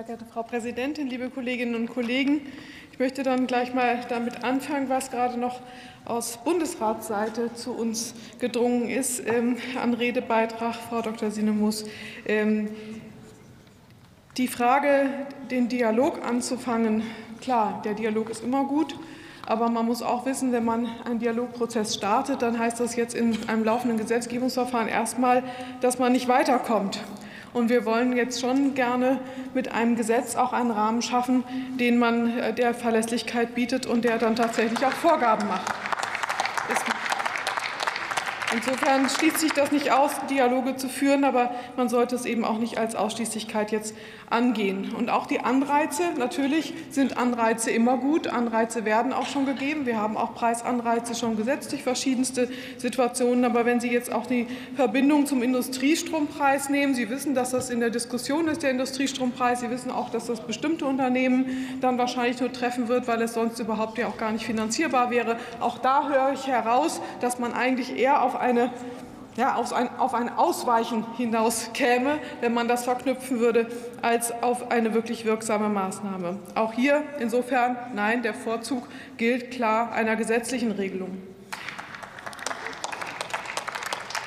Sehr geehrte Frau Präsidentin, liebe Kolleginnen und Kollegen! Ich möchte dann gleich mal damit anfangen, was gerade noch aus Bundesratsseite zu uns gedrungen ist ähm, an Redebeitrag, Frau Dr. Sinemus. Ähm, die Frage, den Dialog anzufangen, klar, der Dialog ist immer gut. Aber man muss auch wissen, wenn man einen Dialogprozess startet, dann heißt das jetzt in einem laufenden Gesetzgebungsverfahren erstmal, dass man nicht weiterkommt. Und wir wollen jetzt schon gerne mit einem Gesetz auch einen Rahmen schaffen, den man äh, der Verlässlichkeit bietet und der dann tatsächlich auch Vorgaben macht. Insofern schließt sich das nicht aus, Dialoge zu führen, aber man sollte es eben auch nicht als Ausschließlichkeit jetzt angehen. Und auch die Anreize, natürlich sind Anreize immer gut. Anreize werden auch schon gegeben. Wir haben auch Preisanreize schon gesetzt durch verschiedenste Situationen. Aber wenn Sie jetzt auch die Verbindung zum Industriestrompreis nehmen, Sie wissen, dass das in der Diskussion ist, der Industriestrompreis. Sie wissen auch, dass das bestimmte Unternehmen dann wahrscheinlich nur treffen wird, weil es sonst überhaupt ja auch gar nicht finanzierbar wäre. Auch da höre ich heraus, dass man eigentlich eher auf eine ja, auf, ein, auf ein Ausweichen hinaus käme, wenn man das verknüpfen würde, als auf eine wirklich wirksame Maßnahme. Auch hier insofern nein, der Vorzug gilt klar einer gesetzlichen Regelung.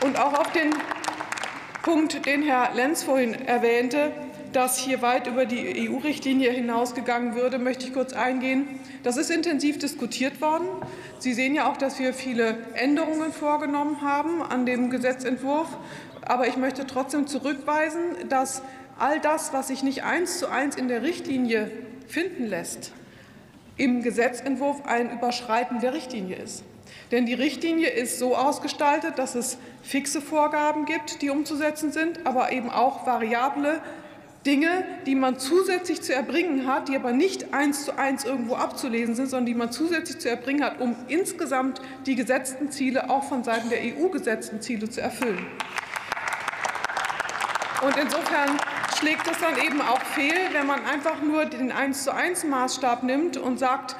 Und auch auf den Punkt, den Herr Lenz vorhin erwähnte, dass hier weit über die EU-Richtlinie hinausgegangen würde, möchte ich kurz eingehen. Das ist intensiv diskutiert worden. Sie sehen ja auch, dass wir viele Änderungen vorgenommen haben an dem Gesetzentwurf. Aber ich möchte trotzdem zurückweisen, dass all das, was sich nicht eins zu eins in der Richtlinie finden lässt, im Gesetzentwurf ein Überschreiten der Richtlinie ist. Denn die Richtlinie ist so ausgestaltet, dass es fixe Vorgaben gibt, die umzusetzen sind, aber eben auch variable Dinge, die man zusätzlich zu erbringen hat, die aber nicht eins zu eins irgendwo abzulesen sind, sondern die man zusätzlich zu erbringen hat, um insgesamt die gesetzten Ziele auch von Seiten der EU gesetzten Ziele zu erfüllen. Und insofern schlägt es dann eben auch fehl, wenn man einfach nur den eins zu eins Maßstab nimmt und sagt,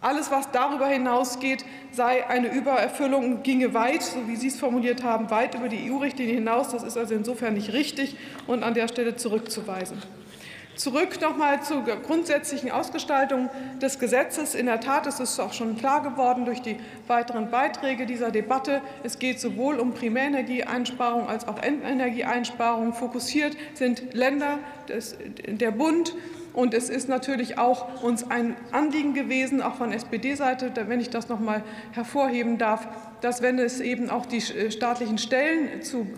alles, was darüber hinausgeht, sei eine Übererfüllung und ginge weit, so wie Sie es formuliert haben, weit über die EU-Richtlinie hinaus. Das ist also insofern nicht richtig und an der Stelle zurückzuweisen. Zurück noch mal zur grundsätzlichen Ausgestaltung des Gesetzes. In der Tat ist es auch schon klar geworden durch die weiteren Beiträge dieser Debatte. Es geht sowohl um Primärenergieeinsparung als auch Endenergieeinsparung. Fokussiert sind Länder, der Bund, und es ist natürlich auch uns ein Anliegen gewesen, auch von SPD-Seite, wenn ich das noch mal hervorheben darf, dass, wenn es eben auch die äh, staatlichen Stellen zu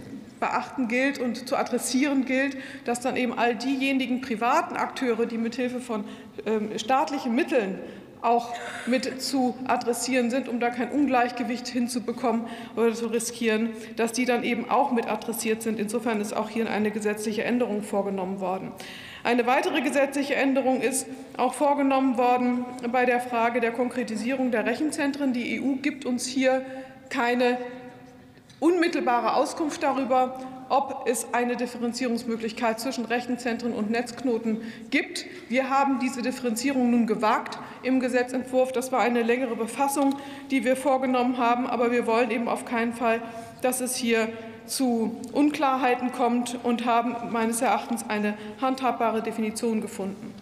beachten gilt und zu adressieren gilt, dass dann eben all diejenigen privaten Akteure, die mithilfe von ähm, staatlichen Mitteln auch mit zu adressieren sind, um da kein Ungleichgewicht hinzubekommen oder zu riskieren, dass die dann eben auch mit adressiert sind. Insofern ist auch hier eine gesetzliche Änderung vorgenommen worden. Eine weitere gesetzliche Änderung ist auch vorgenommen worden bei der Frage der Konkretisierung der Rechenzentren. Die EU gibt uns hier keine unmittelbare Auskunft darüber, ob es eine Differenzierungsmöglichkeit zwischen Rechenzentren und Netzknoten gibt. Wir haben diese Differenzierung nun gewagt im Gesetzentwurf. Das war eine längere Befassung, die wir vorgenommen haben. Aber wir wollen eben auf keinen Fall, dass es hier zu Unklarheiten kommt und haben meines Erachtens eine handhabbare Definition gefunden.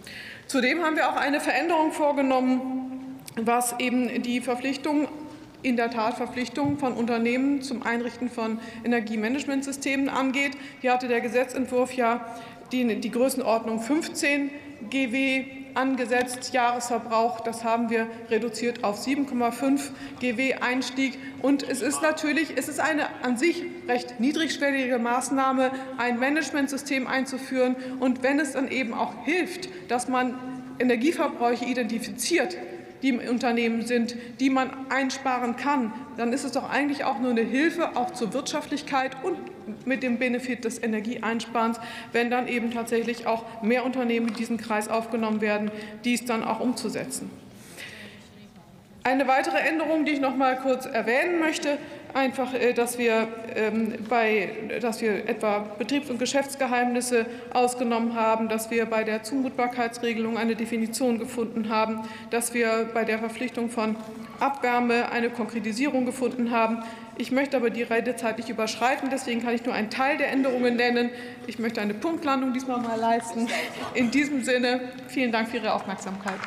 Zudem haben wir auch eine Veränderung vorgenommen, was eben die Verpflichtung in der Tat Verpflichtungen von Unternehmen zum Einrichten von Energiemanagementsystemen angeht. Hier hatte der Gesetzentwurf ja die, die Größenordnung 15 GW angesetzt, Jahresverbrauch. Das haben wir reduziert auf 7,5 GW Einstieg. Und es ist natürlich es ist eine an sich recht niedrigschwellige Maßnahme, ein Managementsystem einzuführen. Und wenn es dann eben auch hilft, dass man Energieverbräuche identifiziert, die im Unternehmen sind, die man einsparen kann, dann ist es doch eigentlich auch nur eine Hilfe auch zur Wirtschaftlichkeit und mit dem Benefit des Energieeinsparens, wenn dann eben tatsächlich auch mehr Unternehmen in diesen Kreis aufgenommen werden, dies dann auch umzusetzen. Eine weitere Änderung, die ich noch mal kurz erwähnen möchte, einfach, äh, dass wir, ähm, bei, dass wir etwa Betriebs- und Geschäftsgeheimnisse ausgenommen haben, dass wir bei der Zumutbarkeitsregelung eine Definition gefunden haben, dass wir bei der Verpflichtung von Abwärme eine Konkretisierung gefunden haben. Ich möchte aber die Redezeit nicht überschreiten, deswegen kann ich nur einen Teil der Änderungen nennen. Ich möchte eine Punktlandung diesmal mal leisten. In diesem Sinne vielen Dank für Ihre Aufmerksamkeit.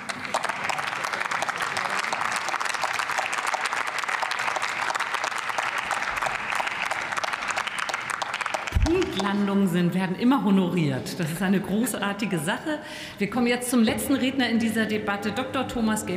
Punktlandungen sind, werden immer honoriert. Das ist eine großartige Sache. Wir kommen jetzt zum letzten Redner in dieser Debatte, Dr. Thomas Geb